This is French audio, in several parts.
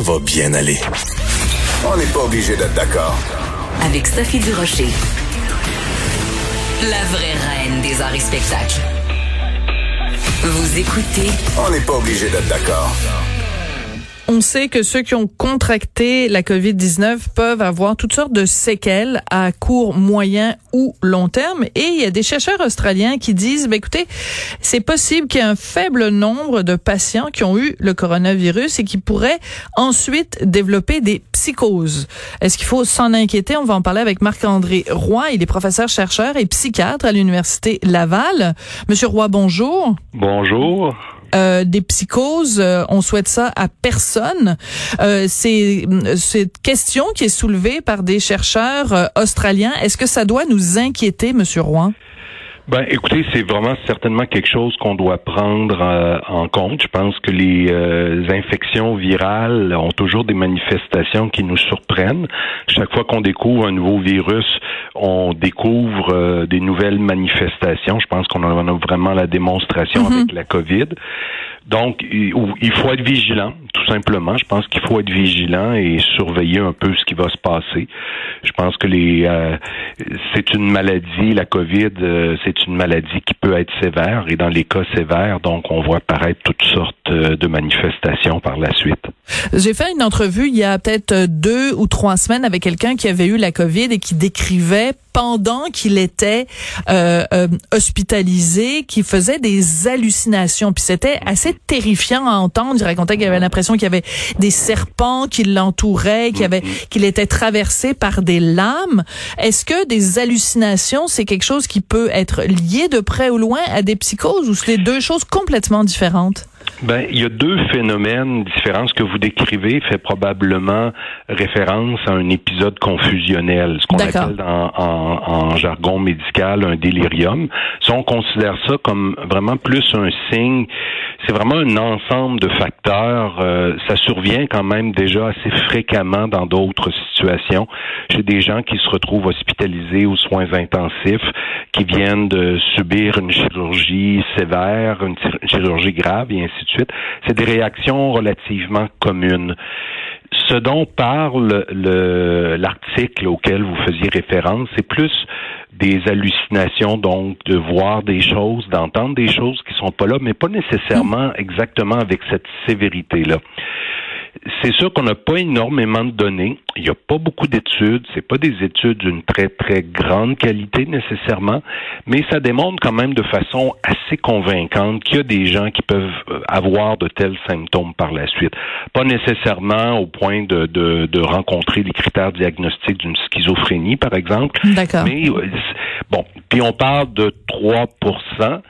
va bien aller. On n'est pas obligé d'être d'accord. Avec Sophie Durocher. La vraie reine des arts et spectacles. Vous écoutez. On n'est pas obligé d'être d'accord. On sait que ceux qui ont contracté la COVID-19 peuvent avoir toutes sortes de séquelles à court, moyen ou long terme. Et il y a des chercheurs australiens qui disent, ben écoutez, c'est possible qu'il y ait un faible nombre de patients qui ont eu le coronavirus et qui pourraient ensuite développer des psychoses. Est-ce qu'il faut s'en inquiéter? On va en parler avec Marc-André Roy. Il est professeur chercheur et psychiatre à l'Université Laval. Monsieur Roy, bonjour. Bonjour. Euh, des psychoses, euh, on souhaite ça à personne. Euh, c'est cette question qui est soulevée par des chercheurs euh, australiens. Est-ce que ça doit nous inquiéter, Monsieur Roy? Ben, écoutez, c'est vraiment certainement quelque chose qu'on doit prendre euh, en compte. Je pense que les euh, infections virales ont toujours des manifestations qui nous surprennent. Chaque fois qu'on découvre un nouveau virus, on découvre euh, des nouvelles manifestations. Je pense qu'on en a vraiment la démonstration Mhm. avec la COVID. Donc, il faut être vigilant, tout simplement. Je pense qu'il faut être vigilant et surveiller un peu ce qui va se passer. Je pense que les euh, c'est une maladie, la COVID, euh, c'est une maladie qui peut être sévère et dans les cas sévères, donc on voit apparaître toutes sortes euh, de manifestations par la suite. J'ai fait une entrevue il y a peut-être deux ou trois semaines avec quelqu'un qui avait eu la COVID et qui décrivait pendant qu'il était euh, euh, hospitalisé, qui faisait des hallucinations. Puis c'était assez terrifiant à entendre. Il racontait qu'il avait l'impression qu'il y avait des serpents qui l'entouraient, qu'il avait qu'il était traversé par des lames. Est-ce que des hallucinations, c'est quelque chose qui peut être lié de près ou loin à des psychoses ou c'est deux choses complètement différentes? Ben, il y a deux phénomènes différents. Ce que vous décrivez fait probablement référence à un épisode confusionnel, ce qu'on appelle en, en- en jargon médical un délirium. Ça, on considère ça comme vraiment plus un signe. C'est vraiment un ensemble de facteurs. Euh, ça survient quand même déjà assez fréquemment dans d'autres situations. Chez des gens qui se retrouvent hospitalisés aux soins intensifs, qui viennent de subir une chirurgie sévère, une chir- chirurgie grave et ainsi C'est des réactions relativement communes. Ce dont parle le- l'article auquel vous faisiez référence, c'est plus des hallucinations, donc de voir des choses, d'entendre des choses qui sont pas là, mais pas nécessairement exactement avec cette sévérité-là. C'est sûr qu'on n'a pas énormément de données. Il n'y a pas beaucoup d'études. C'est pas des études d'une très très grande qualité nécessairement, mais ça démontre quand même de façon assez convaincante qu'il y a des gens qui peuvent euh, avoir de tels symptômes par la suite. Pas nécessairement au point de, de, de rencontrer les critères diagnostiques d'une schizophrénie, par exemple. D'accord. Mais euh, bon, puis on parle de 3%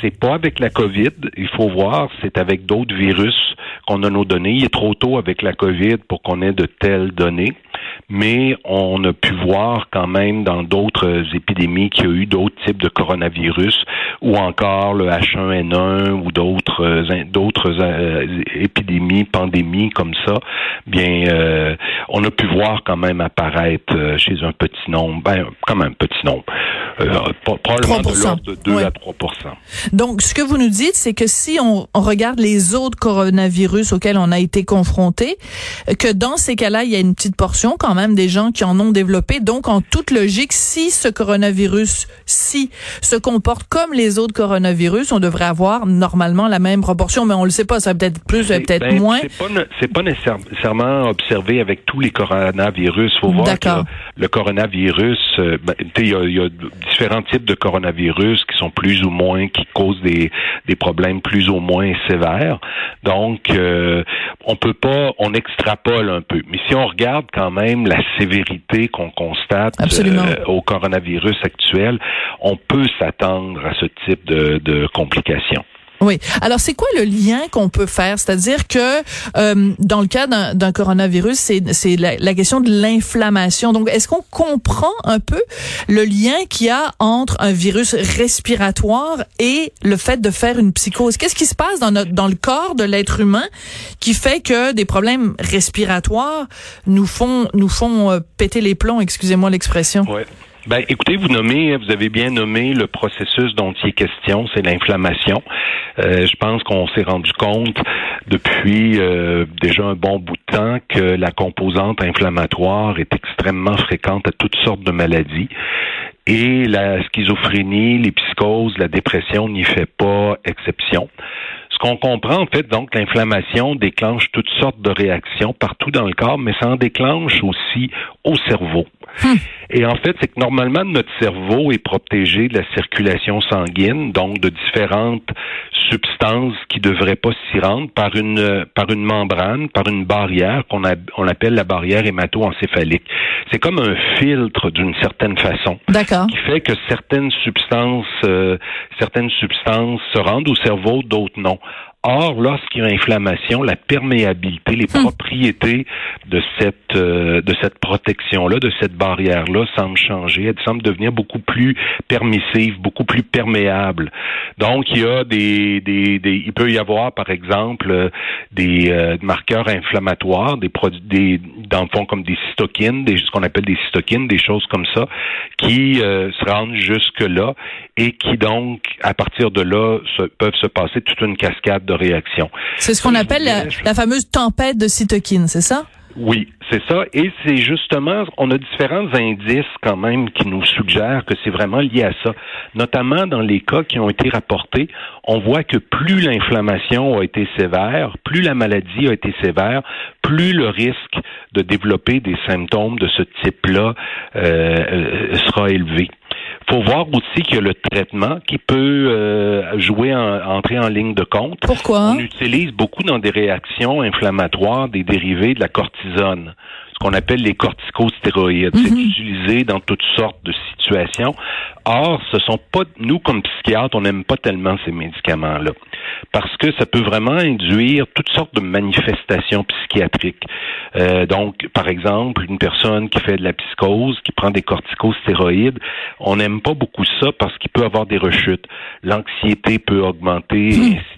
c'est pas avec la COVID, il faut voir, c'est avec d'autres virus qu'on a nos données. Il est trop tôt avec la COVID pour qu'on ait de telles données, mais on a pu voir quand même dans d'autres épidémies qu'il y a eu d'autres types de coronavirus ou encore le H1N1 ou d'autres euh, d'autres euh, épidémies, pandémies comme ça. Bien, euh, on a pu voir quand même apparaître chez un petit nombre, ben quand même petit nombre, probablement 3%. de l'ordre de 2 Ouais. à 3 Donc, ce que vous nous dites, c'est que si on, on regarde les autres coronavirus auxquels on a été confronté, que dans ces cas-là, il y a une petite portion quand même des gens qui en ont développé. Donc, en toute logique, si ce coronavirus, si se comporte comme les autres coronavirus, on devrait avoir normalement la même proportion, mais on le sait pas, ça va peut-être plus, ça peut-être ben, moins. C'est pas, pas nécessairement observé avec tous les coronavirus. faut voir que le coronavirus, euh, ben, il y a, il y a différents types de coronavirus qui sont plus ou moins, qui causent des, des problèmes plus ou moins sévères. Donc, euh, on peut pas, on extrapole un peu. Mais si on regarde quand même la sévérité qu'on constate euh, au coronavirus actuel, on peut s'attendre à ce type de, de complications. Oui. Alors, c'est quoi le lien qu'on peut faire? C'est-à-dire que euh, dans le cas d'un coronavirus, c'est la, question de l'inflammation. Donc, est-ce qu'on comprend un peu le lien qu'il y a entre un virus respiratoire et le fait de faire une psychose? Qu'est-ce qui se passe dans le corps de l'être humain qui fait que des problèmes respiratoires nous font nous font euh, péter les plombs, excusez-moi l'expression? Ben, écoutez, vous nommez, vous avez bien nommé le processus dont il est question, c'est l'inflammation. Euh, je pense qu'on s'est rendu compte depuis euh, déjà un bon bout de temps que la composante inflammatoire est extrêmement fréquente à toutes sortes de maladies. Et la schizophrénie, les psychoses, la dépression n'y fait pas exception. Ce qu'on comprend, en fait, donc, l'inflammation déclenche toutes sortes de réactions partout dans le corps, mais ça en déclenche aussi au cerveau. Hmm. Et en fait, c'est que normalement, notre cerveau est protégé de la circulation sanguine, donc de différentes substances qui devraient pas s'y rendre par une par une membrane, par une barrière qu'on on appelle la barrière hémato-encéphalique. C'est comme un filtre d'une certaine façon. D'accord. Qui fait que certaines substances euh, certaines substances se rendent au cerveau, d'autres non. Or, lorsqu'il y a inflammation, la perméabilité, les hmm. propriétés de cette euh, de cette protection-là, de cette barrière-là, semblent changer. Elle semble devenir beaucoup plus permissive, beaucoup plus perméable. Donc, il y a des, des, des il peut y avoir, par exemple, euh, des euh, marqueurs inflammatoires, des produits, des dans le fond comme des cytokines, des ce qu'on appelle des cytokines, des choses comme ça, qui se rendent jusque là et qui donc, à partir de là, se, peuvent se passer toute une cascade de C'est ce qu'on appelle la, fameuse tempête de cytokines, c'est ça? Oui, c'est ça. Et c'est justement, on a différents indices quand même qui nous suggèrent que c'est vraiment lié à ça. Notamment dans les cas qui ont été rapportés, on voit que plus l'inflammation a été sévère, plus la maladie a été sévère, plus le risque de développer des symptômes de ce type-là euh, euh sera élevé faut voir aussi qu'il y a le traitement qui peut euh, jouer en, entrer en ligne de compte. Pourquoi? On utilise beaucoup dans des réactions inflammatoires des dérivés de la cortisone ce qu'on appelle les corticostéroïdes. C'est mhm. utilisé dans toutes sortes de situations. Or, ce sont pas nous comme psychiatres, on n'aime pas tellement ces médicaments-là parce que ça peut vraiment induire toutes sortes de manifestations psychiatriques. Euh, donc, par exemple, une personne qui fait de la psychose, qui prend des corticostéroïdes, on n'aime pas beaucoup ça parce qu'il peut avoir des rechutes. L'anxiété peut augmenter, et ainsi de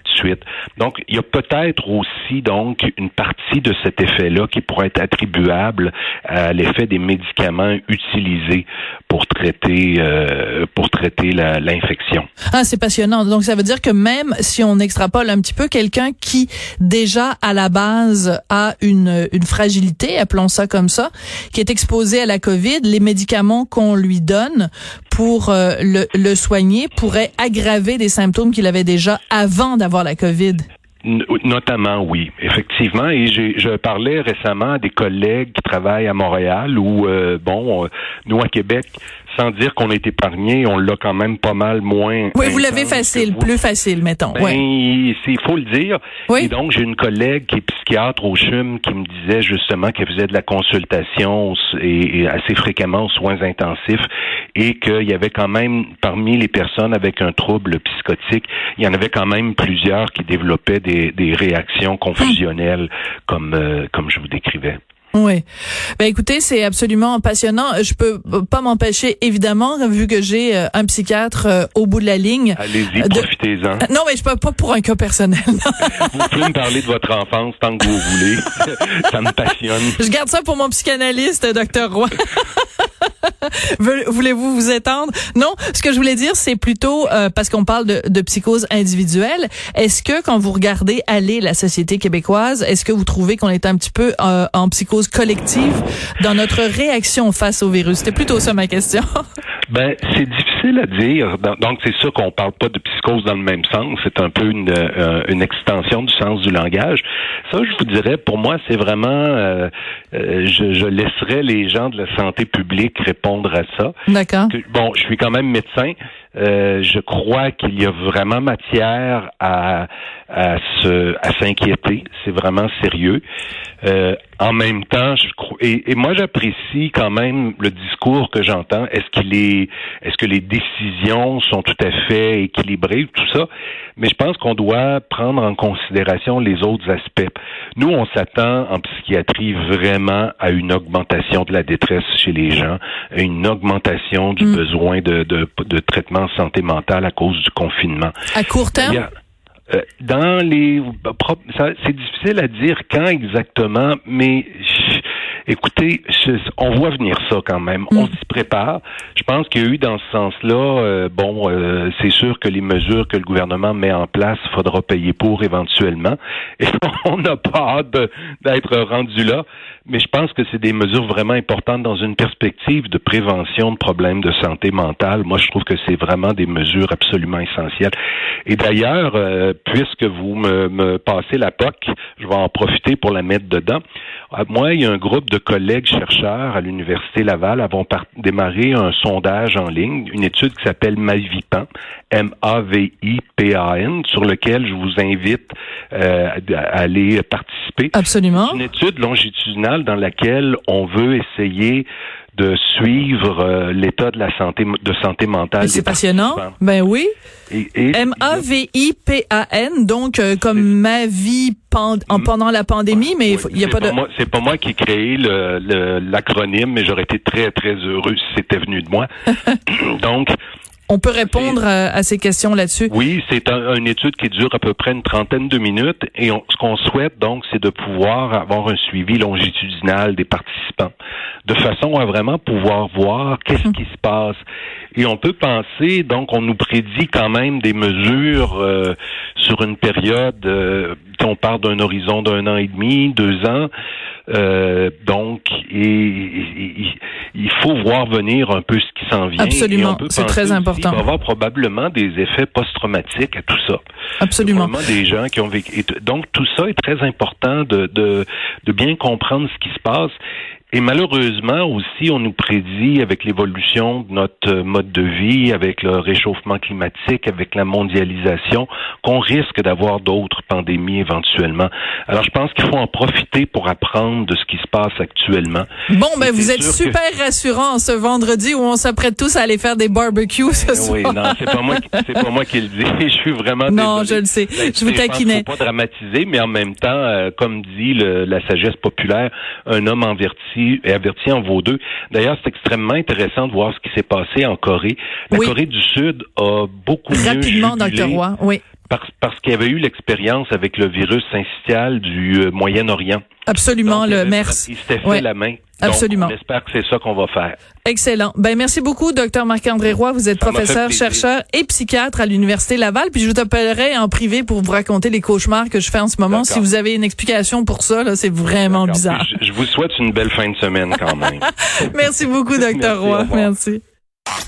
Donc, il y a peut-être aussi donc une partie de cet effet-là qui pourrait être attribuable à l'effet des médicaments utilisés pour traiter euh, pour traiter l'infection. Ah, c'est passionnant. Donc, ça veut dire que même si on extrapole un petit peu, quelqu'un qui déjà à la base a une, une fragilité, appelons ça comme ça, qui est exposé à la COVID, les médicaments qu'on lui donne pour euh, le, le soigner pourraient aggraver des symptômes qu'il avait déjà avant d'avoir la COVID. Notamment, oui, effectivement. Et je parlais récemment à des collègues qui travaillent à Montréal où, euh, bon, euh, nous à Québec, sans dire qu'on est épargné, on l'a quand même pas mal moins. Oui, vous l'avez facile, plus facile, mettons. Ben, il faut le dire. Oui. Et donc, j'ai une collègue qui est psychiatre au CHUM qui me disait justement qu'elle faisait de la consultation et, assez fréquemment aux soins intensifs et qu'il y avait quand même, parmi les personnes avec un trouble psychotique, il y en avait quand même plusieurs qui développaient des, des réactions confusionnelles comme, euh, comme je vous décrivais. Oui. Ben écoutez, c'est absolument passionnant. Je peux pas m'empêcher, évidemment, vu que j'ai euh, un psychiatre euh, au bout de la ligne. Allez-y, profitez-en. Non, mais je peux pas pour un cas personnel. vous pouvez me parler de votre enfance tant que vous voulez. Ça me passionne. Je garde ça pour mon psychanalyste, docteur Roy. Voulez-vous vous étendre? Non, ce que je voulais dire, c'est plutôt euh, parce qu'on parle de, de, psychose individuelle. Est-ce que quand vous regardez aller la société québécoise, est-ce que vous trouvez qu'on est un petit peu en psychose collective dans notre réaction face au virus? C'était plutôt ça ma question. Ben, c'est difficile à dire. Donc, c'est sûr qu'on parle pas de psychose dans le même sens. C'est un peu une, euh, une extension du sens du langage. Ça, je vous dirais, pour moi, c'est vraiment, euh, euh, je, je, laisserais les gens de la santé publique répondre à ça. D'accord. Bon, je suis quand même médecin. Je crois qu'il y a vraiment matière à, à se à s'inquiéter. C'est vraiment sérieux. Euh, en même temps, je et, et moi j'apprécie quand même le discours que j'entends. Est-ce qu'il est, est-ce que les décisions sont tout à fait équilibrées, tout ça? Mais je pense qu'on doit prendre en considération les autres aspects. Nous, on s'attend en psychiatrie vraiment à une augmentation de la détresse chez les gens, à une augmentation du mm. besoin de, de, de traitement santé mentale à cause du confinement. À court terme? Euh, dans les, c'est difficile à dire quand exactement, mais Écoutez, on voit venir ça quand même. On mm. s'y prépare. Je pense qu'il y a eu dans ce sens-là, euh, bon, euh, c'est sûr que les mesures que le gouvernement met en place, il faudra payer pour éventuellement. Et on n'a pas hâte d'être rendu là. Mais je pense que c'est des mesures vraiment importantes dans une perspective de prévention de problèmes de santé mentale. Moi, je trouve que c'est vraiment des mesures absolument essentielles. Et d'ailleurs, euh, puisque vous me, me passez la POC, je vais en profiter pour la mettre dedans. Moi, il y a un groupe de collègues chercheurs à l'Université Laval avons démarré un sondage en ligne, une étude qui s'appelle Mavipan, M-A-V-I-P-A-N, sur lequel je vous invite euh, à aller participer. Absolument. Une étude longitudinale dans laquelle on veut essayer de suivre euh, l'état de la santé de santé mentale. C'est passionnant. Ben oui. M A V I P A N donc euh, comme ma vie mm. pendant la pandémie, mais il n'y a pas de. C'est pas moi qui ai créé l'acronyme, mais j'aurais été très très heureux si c'était venu de moi. donc on peut répondre à, ces questions là-dessus. Oui, c'est une étude qui dure à peu près une trentaine de minutes et ce qu'on souhaite donc, c'est de pouvoir avoir un suivi longitudinal des participants, de façon à vraiment pouvoir voir qu'est-ce hum. qui se passe. Et on peut penser, donc, on nous prédit quand même des mesures euh, sur une période, euh, on part d'un horizon d'un an et demi, deux ans. Euh, donc, et, il faut voir venir un peu ce qui s'en vient. Absolument, c'est très important. Il va y avoir probablement des effets post-traumatiques à tout ça. Absolument. des gens qui ont vécu. Donc, tout ça est très important de, de, de bien comprendre ce qui se passe. Et malheureusement aussi, on nous prédit avec l'évolution de notre mode de vie, avec le réchauffement climatique, avec la mondialisation, qu'on risque d'avoir d'autres pandémies éventuellement. Alors, je pense qu'il faut en profiter pour apprendre de ce qui se passe actuellement. Bon, ben vous êtes super rassurant ce vendredi où on s'apprête tous à aller faire des barbecues ce soir. Oui, non, c'est pas moi, c'est pas moi qui le dis. Je suis vraiment non, je le sais. Ben, je vous taquinais. Faut pas dramatiser, mais en même temps, euh, comme dit le, la sagesse populaire, un homme enverti et averti en vaut deux. D'ailleurs, c'est extrêmement intéressant de voir ce qui s'est passé en Corée. La Corée du Sud a beaucoup Rapidement, Dr. Roy, oui. Parce, parce qu'il y avait eu l'expérience avec le virus syncytial du euh, Moyen-Orient. Absolument, le MERS. Il s'était fait la main. Absolument. on espère que c'est ça qu'on va faire. Excellent. Ben merci beaucoup, docteur Marc-André Roy. Vous êtes professeur, chercheur et psychiatre à l'Université Laval. Puis je vous appellerai en privé pour vous raconter les cauchemars que je fais en ce moment. Si vous avez une explication pour ça, c'est vraiment bizarre. Je, vous souhaite une belle fin de semaine quand même. merci beaucoup, docteur Roy. Merci.